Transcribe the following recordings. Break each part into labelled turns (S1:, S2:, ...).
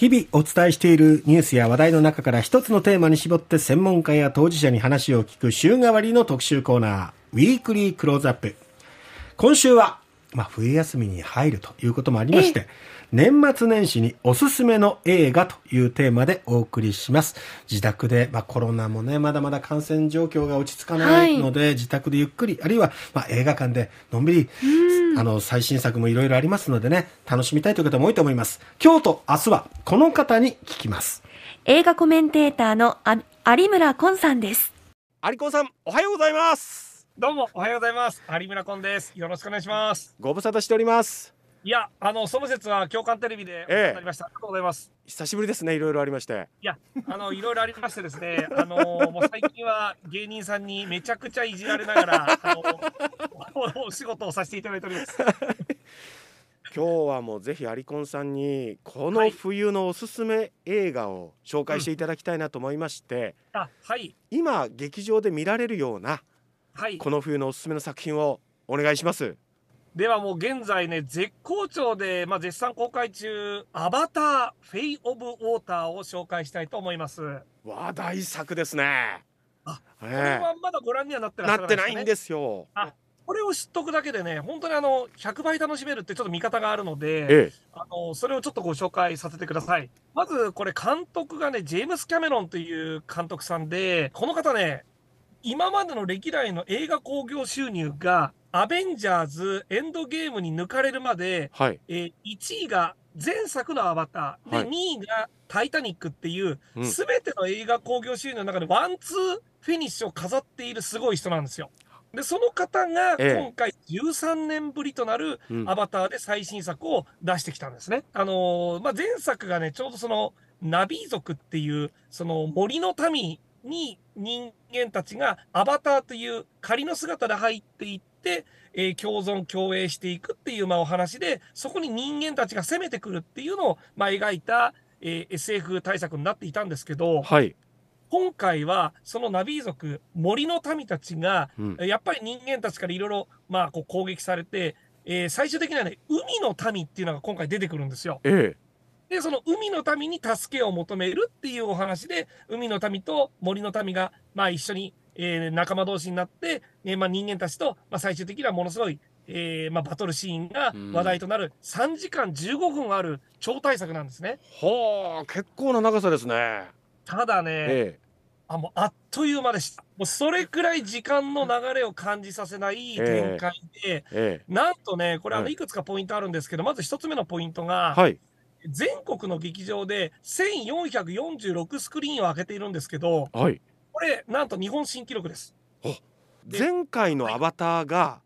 S1: 日々お伝えしているニュースや話題の中から一つのテーマに絞って専門家や当事者に話を聞く週替わりの特集コーナー、ウィークリークローズアップ。今週は、まあ、冬休みに入るということもありまして、年末年始におすすめの映画というテーマでお送りします。自宅で、まあ、コロナもね、まだまだ感染状況が落ち着かないので、はい、自宅でゆっくり、あるいは、まあ、映画館でのんびり、あの、最新作もいろいろありますのでね、楽しみたいという方も多いと思います。今日と明日は、この方に聞きます。
S2: 映画コメンテーターの有村昆さんです。
S3: 有昆さん、おはようございます。
S4: どうも、おはようございます。有村昆です。よろしくお願いします。
S3: ご無沙汰しております。
S4: いや、あの、その説は共感テレビでええ、ありました。ありがとうございます。
S3: 久しぶりですね、いろいろありまして。
S4: いや、あの、いろいろありましてですね、あの、もう最近は芸人さんにめちゃくちゃいじられながら、あの、お仕事をさせていただいております。
S3: 今日はもうぜひアリコンさんにこの冬のおすすめ映画を紹介していただきたいなと思いまして、
S4: うん、あはい、
S3: 今劇場で見られるような、はい、この冬のおすすめの作品をお願いします。
S4: ではもう現在ね、絶好調で、まあ、絶賛公開中、アバター、フェイ・オブ・ウォーターを紹介したいと思います。
S3: 話題作ですね。
S4: あ、えー、これはまだご覧にはなって
S3: ない、ね、なってないんですよ。
S4: あ、これを知っとくだけでね、本当にあの、100倍楽しめるってちょっと見方があるので、ええ、あの、それをちょっとご紹介させてください。まず、これ監督がね、ジェームス・キャメロンという監督さんで、この方ね、今までの歴代の映画興行収入がアベンジャーズエンドゲームに抜かれるまで、はい、えー、1位が前作のアバター、で、はい、2位がタイタニックっていう、す、べ、ての映画興行収入の中でワンツーフィニッシュを飾っているすごい人なんですよ。で、その方が今回13年ぶりとなるアバターで最新作を出してきたんですね。うん、あのー、まあ、前作がね、ちょうどその、ナビ族っていう、その森の民に人間たちがアバターという仮の姿で入っていって、えー、共存共栄していくっていう、まあ、お話で、そこに人間たちが攻めてくるっていうのを、まあ、描いた、えー、SF 対策になっていたんですけど、
S3: はい。
S4: 今回は、そのナビー族、森の民たちが、うん、やっぱり人間たちからいろいろ、まあ、こう攻撃されて、えー、最終的にはね、海の民っていうのが今回出てくるんですよ。
S3: ええ。
S4: で、その海の民に助けを求めるっていうお話で、海の民と森の民が、まあ一緒に、えー、仲間同士になって、えー、まあ人間たちと、まあ最終的にはものすごい、えー、まあバトルシーンが話題となる3時間15分ある超大作なんですね。
S3: はあ、結構な長さですね。
S4: ただね、ええ。あ、もうあっという間でした。もうそれくらい時間の流れを感じさせない展開で、ええ。え、なんとね、これあのい。くつかポイントあるんですけど、まず一つ目のポイントが、はい、全国の劇場で1446スクリーンを開けているんですけど、はい、これ、なんと日本新記録です。
S3: 前回のアバターが、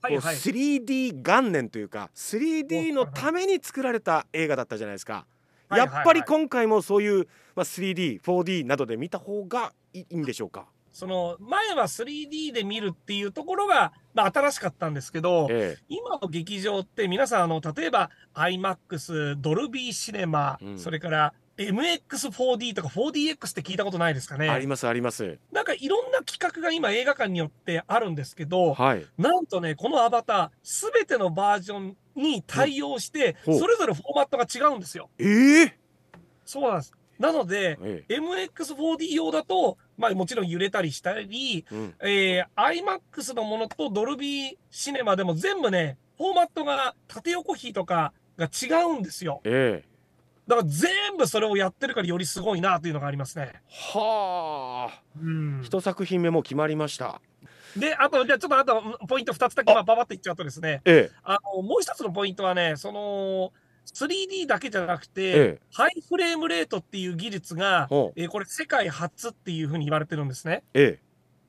S3: はい、3D 元年というか 3D のために作られた映画だったじゃないですか。やっぱり今回もそういう、まあ、3D、4D などで見た方がいいんでしょうか？
S4: その前は 3D で見るっていうところが、まあ、新しかったんですけど、ええ、今の劇場って皆さんあの例えば iMAX ドルビーシネマ、うん、それから MX4D とか 4DX って聞いたことないですかね？
S3: ありますあります。
S4: なんかいろんな企画が今映画館によってあるんですけど、はい、なんとねこのアバターすべてのバージョンに対応して、それぞれフォーマットが違うんですよ。
S3: ええ？ー、
S4: そうなんです。なので、ええ、MX4D 用だと、まあもちろん揺れたりしたり、うん、えー、IMAX のものとドルビーシネマでも全部ね、フォーマットが縦横比とかが違うんですよ。
S3: ええ。
S4: だから全部それをやってるからよりすごいなというのがありますね。
S3: はあ。うん。一作品目も決まりました。
S4: で、あと、じゃあちょっとあとポイント2つだけ、まあ、ばばっていっちゃうとですね、ええ、あのもう一つのポイントはね、その、3D だけじゃなくて、ええ、ハイフレームレートっていう技術が、えー、これ世界初っていうふうに言われてるんですね。
S3: ええ、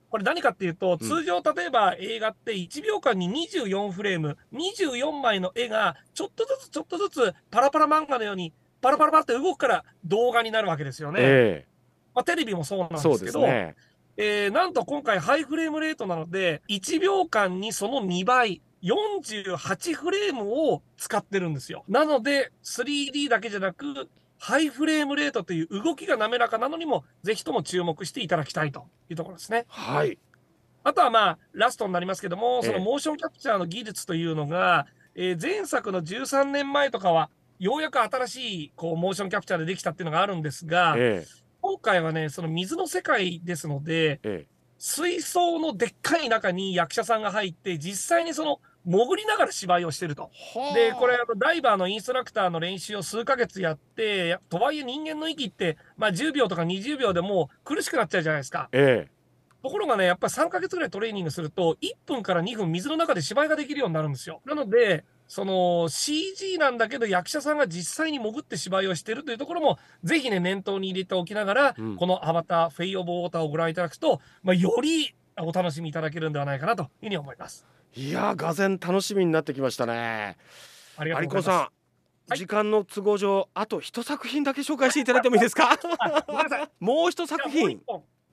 S4: これ何かっていうと、通常例えば映画って1秒間に24フレーム、24枚の絵がちょっとずつちょっとずつパラパラ漫画のようにパラパラパラって動くから動画になるわけですよね。えまあ、テレビもそうなんですけど、ねえー、なんと今回ハイフレームレートなので、1秒間にその2倍、48フレームを使ってるんですよ。なので、3D だけじゃなく、ハイフレームレートという動きが滑らかなのにも、ぜひとも注目していただきたいというところですね。
S3: はい。
S4: あとはまあ、ラストになりますけども、そのモーションキャプチャーの技術というのが、えー、前作の13年前とかは、ようやく新しいこうモーションキャプチャーでできたっていうのがあるんですが、
S3: ええ
S4: 今回はね、その水の世界ですので、
S3: え
S4: 水槽のでっかい中に役者さんが入って、実際にその潜りながら芝居をしてると。
S3: え
S4: で、これ、あのダイバーのインストラクターの練習を数ヶ月やって、やとはいえ人間の息って、まあ10秒とか20秒でもう苦しくなっちゃうじゃないですか。
S3: ええ
S4: ところがね、やっぱり3ヶ月ぐらいトレーニングすると、1分から2分水の中で芝居ができるようになるんですよ。なので、その CG なんだけど役者さんが実際に潜って芝居をしてるというところも、ぜひね、念頭に入れておきながら、
S3: うん
S4: このアバター、フェイオブウォーターをご覧いただくと、まあ、よりお楽しみいただけるんではないかなというふうに思います。
S3: いやー、がぜん楽しみになってきましたね。
S4: ありがとうございます。
S3: さん、時間の都合上、あと一作品だけ紹介していただいてもいいですか？もう一作品。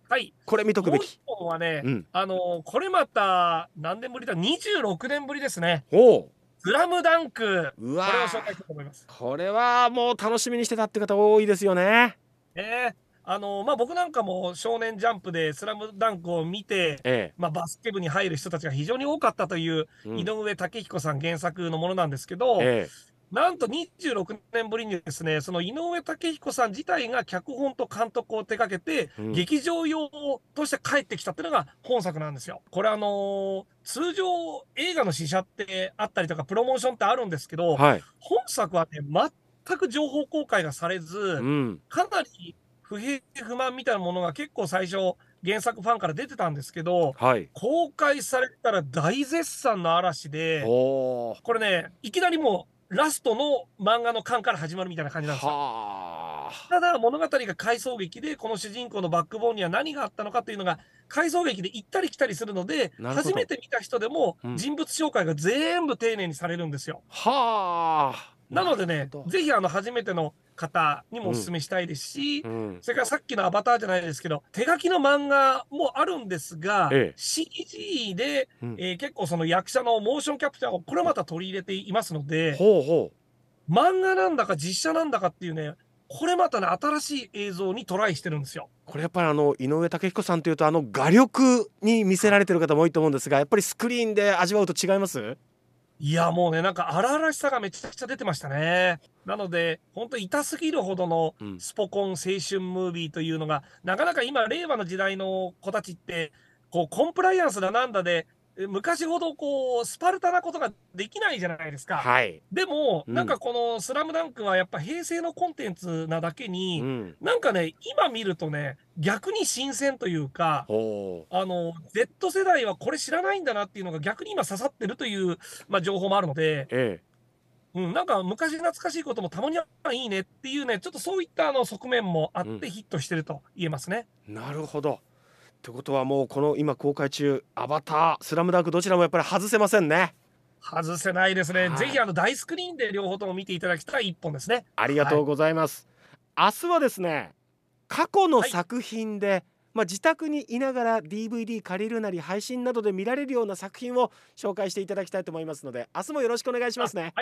S4: はい。
S3: これ見とくべき
S4: もう一。本はね、
S3: うん。
S4: あのこれまた何年ぶりだ ?26 年ぶりですね。
S3: おう。
S4: スラムダンク。
S3: うわ
S4: これを紹
S3: ー
S4: 介したいと思います。
S3: これはもう楽しみにしてたって方多いですよね。
S4: ええあのまあ、僕なんかも少年ジャンプでスラムダンクを見て、
S3: え
S4: まあ、バスケ部に入る人たちが非常に多かったという、井上武彦さん原作のものなんですけど、
S3: え
S4: なんと26年ぶりにですね、その井上武彦さん自体が脚本と監督を手掛けて、
S3: うん
S4: 劇場用として帰ってきたっていうのが本作なんですよ。これあのー通常映画の試写ってあったりとか、プロモーションってあるんですけど、
S3: え。はい。
S4: 本作はね、全く情報公開がされず、
S3: うん。
S4: かなり不平不満みたいなものが結構最初、原作ファンから出てたんですけど、
S3: はい。
S4: 公開されたら大絶賛の嵐で。これね、いきなりもうラストの漫画の巻から始まるみたいな感じなんですよ。
S3: はあ。
S4: ただ物語が回想劇で、この主人公のバックボーンには何があったのかっていうのが、回想劇で行ったり来たりするので、初めて見た人でも
S3: うん
S4: 人物紹介が全部丁寧にされるんですよ。
S3: はあ。
S4: なのでねぜひあの初めての方にもお勧めしたいですし、
S3: うん。
S4: それからさっきのアバターじゃないですけど、手書きの漫画もあるんですが、
S3: ええ
S4: CG で、
S3: うん
S4: えー結構その役者のモーションキャプチャーをこれまた取り入れていますので、
S3: ほうほ
S4: 漫画なんだか実写なんだかっていうね、これまたね、新しい映像にトライしてるんですよ。
S3: う。これやっぱりあの井上武彦さんというとあの画力に見せられてる方も多いと思うんですが、やっぱりスクリーンで味わうと違います？
S4: いや、もうね、なんか荒々しさがめちゃくちゃ出てましたね。なので、本当痛すぎるほどの
S3: うん
S4: スポコン青春ムービーというのが、なかなか今、令和の時代の子たちって、こう、コンプライアンスだなんだで、え昔ほどこう、スパルタなことができないじゃないですか。
S3: はい。
S4: でも、
S3: うん
S4: なんかこのスラムダンクはやっぱ平成のコンテンツなだけに、
S3: うん。
S4: なんかね、今見るとね、逆に新鮮というか、
S3: ほ
S4: あの、Z 世代はこれ知らないんだなっていうのが逆に今刺さってるという、まあ、情報もあるので
S3: う。、え
S4: うん、なんか昔懐かしいこともたまにはいいねっていうね、ちょっとそういったあの側面もあっ
S3: うん
S4: てヒットしてると言えますね。
S3: え。なるほど。ってことはもうこの今公開中アバター、スラムダンクどちらもやっぱり外せませんね。
S4: 外せないですね。
S3: はい
S4: ぜひあの大スクリーンで両方とも見ていただきたい一本ですね。
S3: ありがとうございます。明日はですね、過去の作品で、まあ自宅にいながら DVD 借りるなり配信などで見られるような作品を紹介していただきたいと思いますので、明日もよろしくお願いしますね。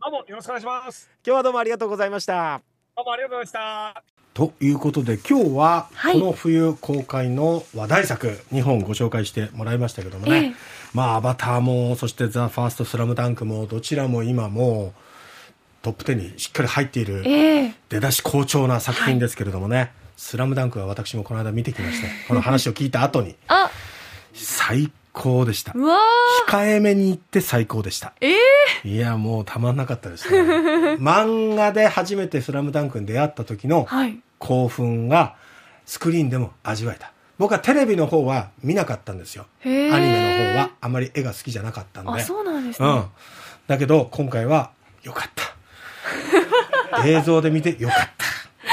S4: どうもよろしくお願いします。
S3: 今日はどうもありがとうございました。
S4: どうもありがとうございました。
S1: ということで今日は
S2: はい。
S1: この冬公開の話題作2本ご紹介してもらいましたけども
S2: え
S1: ね、
S2: え
S1: まあアバターもそしてザ・ファースト・スラムダンクもどちらも今もうトップ10にしっかり入っている
S2: ええ。
S1: 出だし好調な作品ですけれどもね、スラムダンクは私もこの間見てきましてこの話を聞いた後に
S2: あ、
S1: 最高でした。
S2: うわ
S1: 控えめに言って最高でした。
S2: ー。ええ
S1: いやもうたまんなかったですね。漫画で初めてスラムダンクに出会った時の
S2: はい。
S1: 興奮がスクリーンでも味わえた。僕はテレビの方は見なかったんですよ。アニメの方は。あまり絵が好きじゃなかったんで。
S2: あ、そうなんですね。
S1: うん。だけど今回はよかった。映像で見てよかった。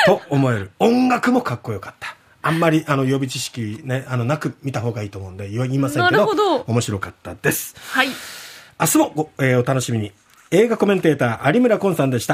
S1: と思える。音楽もかっこよかったあんまりあの予備知識ねあのなく見た方がいいと思うんで言いませんけ
S2: ど
S1: 面白かったです。
S2: はい。
S1: 明日もご、えーお楽しみに。映画コメンテーター有村昆さんでした